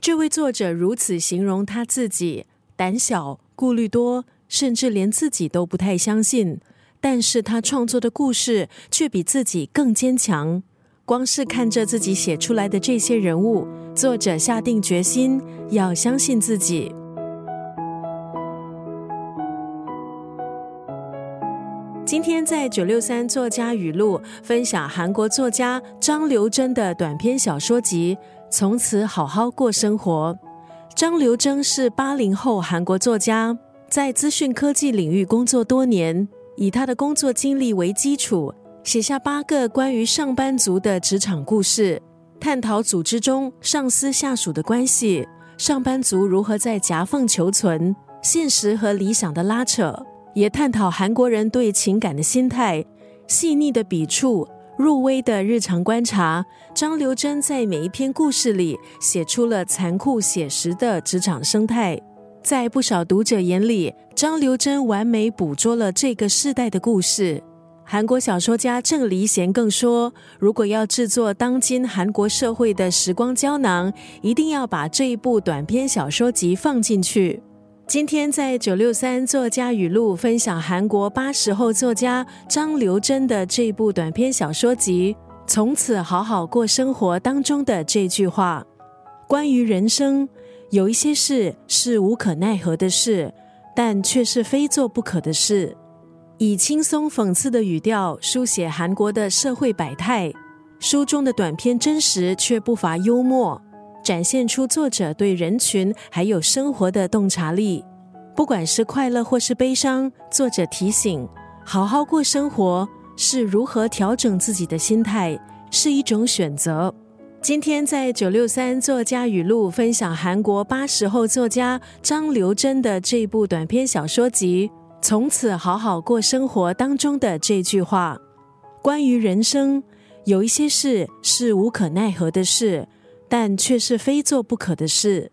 这位作者如此形容他自己：胆小、顾虑多，甚至连自己都不太相信。但是他创作的故事却比自己更坚强。光是看着自己写出来的这些人物，作者下定决心要相信自己。今天在九六三作家语录分享韩国作家张留珍的短篇小说集《从此好好过生活》。张刘征是八零后韩国作家，在资讯科技领域工作多年。以他的工作经历为基础，写下八个关于上班族的职场故事，探讨组织中上司下属的关系，上班族如何在夹缝求存，现实和理想的拉扯，也探讨韩国人对情感的心态，细腻的笔触，入微的日常观察。张留珍在每一篇故事里写出了残酷写实的职场生态。在不少读者眼里，张留珍完美捕捉了这个世代的故事。韩国小说家郑离贤更说，如果要制作当今韩国社会的时光胶囊，一定要把这一部短篇小说集放进去。今天在九六三作家语录分享韩国八十后作家张留真的这部短篇小说集《从此好好过生活》当中的这句话：关于人生。有一些事是无可奈何的事，但却是非做不可的事。以轻松讽刺的语调书写韩国的社会百态，书中的短篇真实却不乏幽默，展现出作者对人群还有生活的洞察力。不管是快乐或是悲伤，作者提醒：好好过生活是如何调整自己的心态，是一种选择。今天在九六三作家语录分享韩国八十后作家张留珍的这部短篇小说集《从此好好过生活》当中的这句话：关于人生，有一些事是无可奈何的事，但却是非做不可的事。